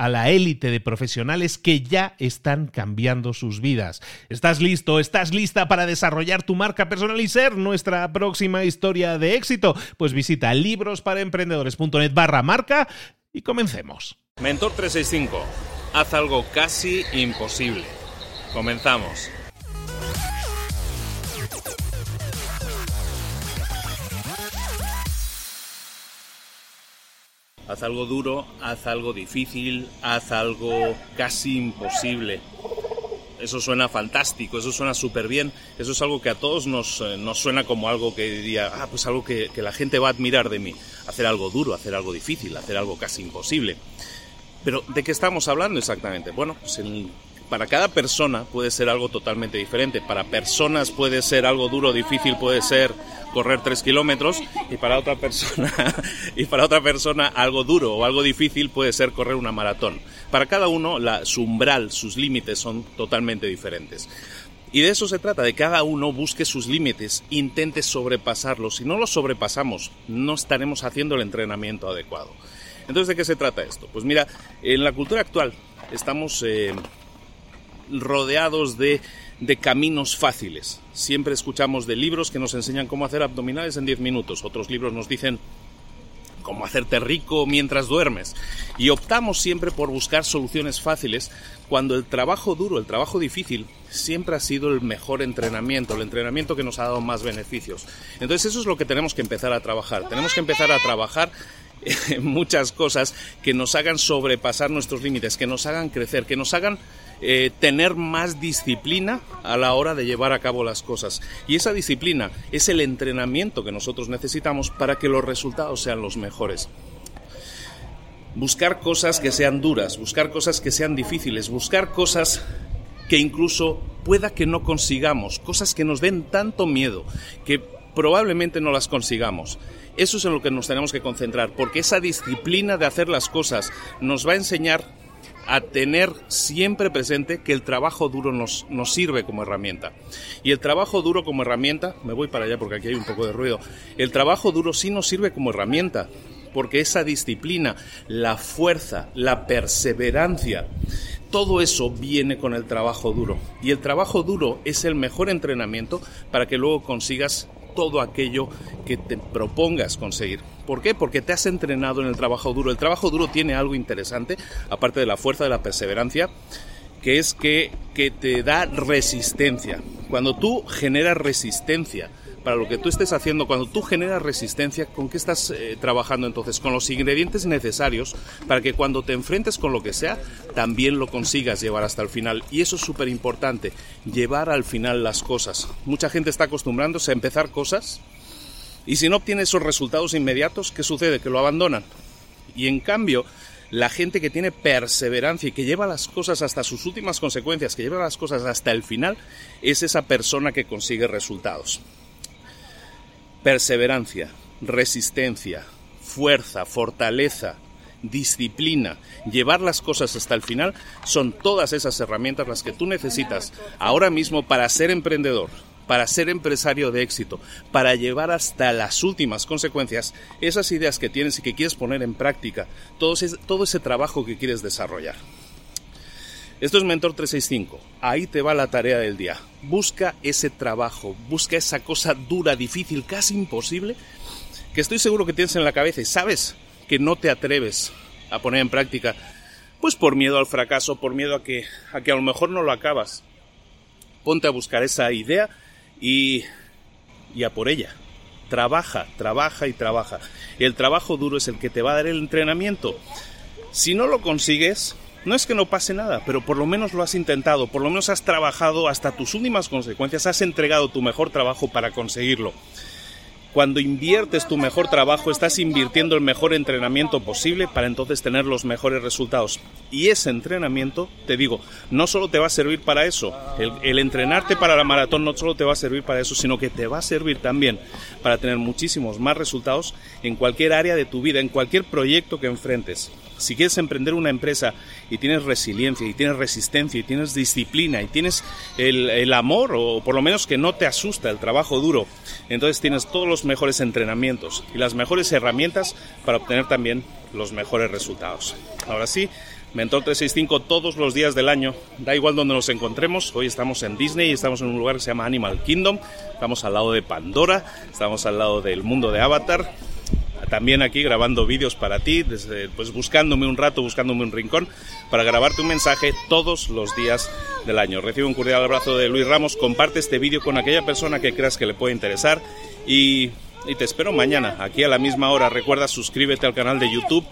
a la élite de profesionales que ya están cambiando sus vidas. ¿Estás listo? ¿Estás lista para desarrollar tu marca personal y ser nuestra próxima historia de éxito? Pues visita librosparaemprendedores.net barra marca y comencemos. Mentor 365. Haz algo casi imposible. Comenzamos. Haz algo duro, haz algo difícil, haz algo casi imposible. Eso suena fantástico, eso suena súper bien, eso es algo que a todos nos, eh, nos, suena como algo que diría, ah, pues algo que, la gente va a admirar de mí. Hacer algo duro, hacer algo difícil, hacer algo casi imposible. Pero, ¿de qué estamos hablando exactamente? Bueno, pues el para cada persona puede ser algo totalmente diferente. Para personas puede ser algo duro, difícil, puede ser correr tres kilómetros y para otra persona y para otra persona algo duro o algo difícil puede ser correr una maratón. Para cada uno la, su umbral, sus límites son totalmente diferentes. Y de eso se trata, de cada uno busque sus límites, intente sobrepasarlos. Si no los sobrepasamos, no estaremos haciendo el entrenamiento adecuado. Entonces, ¿de qué se trata esto? Pues mira, en la cultura actual estamos eh, rodeados de, caminos fáciles. Siempre escuchamos de libros que nos enseñan cómo hacer abdominales en 10 minutos. Otros libros nos dicen cómo hacerte rico mientras duermes. Y optamos siempre por buscar soluciones fáciles cuando el trabajo duro, el trabajo difícil, siempre ha sido el mejor entrenamiento, el entrenamiento que nos ha dado más beneficios. Entonces eso es lo que tenemos que empezar a trabajar. Tenemos que empezar a trabajar muchas cosas que nos hagan sobrepasar nuestros límites, que nos hagan crecer, que nos hagan eh, tener más disciplina a la hora de llevar a cabo las cosas. Y esa disciplina es el entrenamiento que nosotros necesitamos para que los resultados sean los mejores. Buscar cosas que sean duras, buscar cosas que sean difíciles, buscar cosas que incluso pueda que no consigamos, cosas que nos den tanto miedo que probablemente no las consigamos. Eso es en lo que nos tenemos que concentrar, porque esa disciplina de hacer las cosas nos va a enseñar a tener siempre presente que el trabajo duro nos, nos sirve como herramienta. Y el trabajo duro como herramienta, me voy para allá porque aquí hay un poco de ruido, el trabajo duro sí nos sirve como herramienta, porque esa disciplina, la fuerza, la perseverancia, todo eso viene con el trabajo duro. Y el trabajo duro es el mejor entrenamiento para que luego consigas todo aquello que te propongas conseguir. ¿Por qué? Porque te has entrenado en el trabajo duro. El trabajo duro tiene algo interesante, aparte de la fuerza de la perseverancia, que es que, que te da resistencia. Cuando tú generas resistencia para lo que tú estés haciendo, cuando tú generas resistencia, ¿con qué estás eh, trabajando entonces? Con los ingredientes necesarios para que cuando te enfrentes con lo que sea, también lo consigas llevar hasta el final. Y eso es súper importante, llevar al final las cosas. Mucha gente está acostumbrándose a empezar cosas y si no obtiene esos resultados inmediatos, ¿qué sucede? Que lo abandonan. Y en cambio, la gente que tiene perseverancia y que lleva las cosas hasta sus últimas consecuencias, que lleva las cosas hasta el final, es esa persona que consigue resultados. Perseverancia, resistencia, fuerza, fortaleza, disciplina, llevar las cosas hasta el final, son todas esas herramientas las que tú necesitas ahora mismo para ser emprendedor, para ser empresario de éxito, para llevar hasta las últimas consecuencias esas ideas que tienes y que quieres poner en práctica, todo ese, todo ese trabajo que quieres desarrollar. Esto es Mentor 365. Ahí te va la tarea del día. Busca ese trabajo, busca esa cosa dura, difícil, casi imposible, que estoy seguro que tienes en la cabeza y sabes que no te atreves a poner en práctica, pues por miedo al fracaso, por miedo a que, a que a lo mejor no lo acabas. Ponte a buscar esa idea y, y a por ella. Trabaja, trabaja y trabaja. El trabajo duro es el que te va a dar el entrenamiento. Si no lo consigues, no es que no pase nada, pero por lo menos lo has intentado, por lo menos has trabajado hasta tus últimas consecuencias, has entregado tu mejor trabajo para conseguirlo. Cuando inviertes tu mejor trabajo, estás invirtiendo el mejor entrenamiento posible para entonces tener los mejores resultados. Y ese entrenamiento, te digo, no solo te va a servir para eso. El, entrenarte para la maratón no solo te va a servir para eso, sino que te va a servir también para tener muchísimos más resultados en cualquier área de tu vida, en cualquier proyecto que enfrentes si quieres emprender una empresa y tienes resiliencia y tienes resistencia y tienes disciplina y tienes el, amor o por lo menos que no te asusta el trabajo duro, entonces tienes todos los mejores entrenamientos y las mejores herramientas para obtener también los mejores resultados. Ahora sí, Mentor 365 todos los días del año, da igual donde nos encontremos. Hoy estamos en Disney y estamos en un lugar que se llama Animal Kingdom. Estamos al lado de Pandora, estamos al lado del mundo de Avatar también aquí grabando vídeos para ti, pues buscándome un rato, buscándome un rincón, para grabarte un mensaje todos los días del año. Recibe un cordial abrazo de Luis Ramos, comparte este vídeo con aquella persona que creas que le puede interesar y y te espero mañana, aquí a la misma hora. Recuerda, suscríbete al canal de YouTube,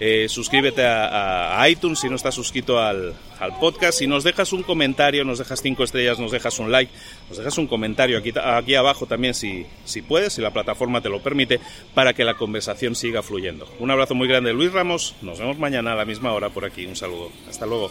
eh, suscríbete a, iTunes si no estás suscrito al, podcast. Si nos dejas un comentario, nos dejas cinco estrellas, nos dejas un like, nos dejas un comentario aquí, aquí abajo también si, si puedes, si la plataforma te lo permite, para que la conversación siga fluyendo. Un abrazo muy grande, Luis Ramos. Nos vemos mañana a la misma hora por aquí. Un saludo. Hasta luego.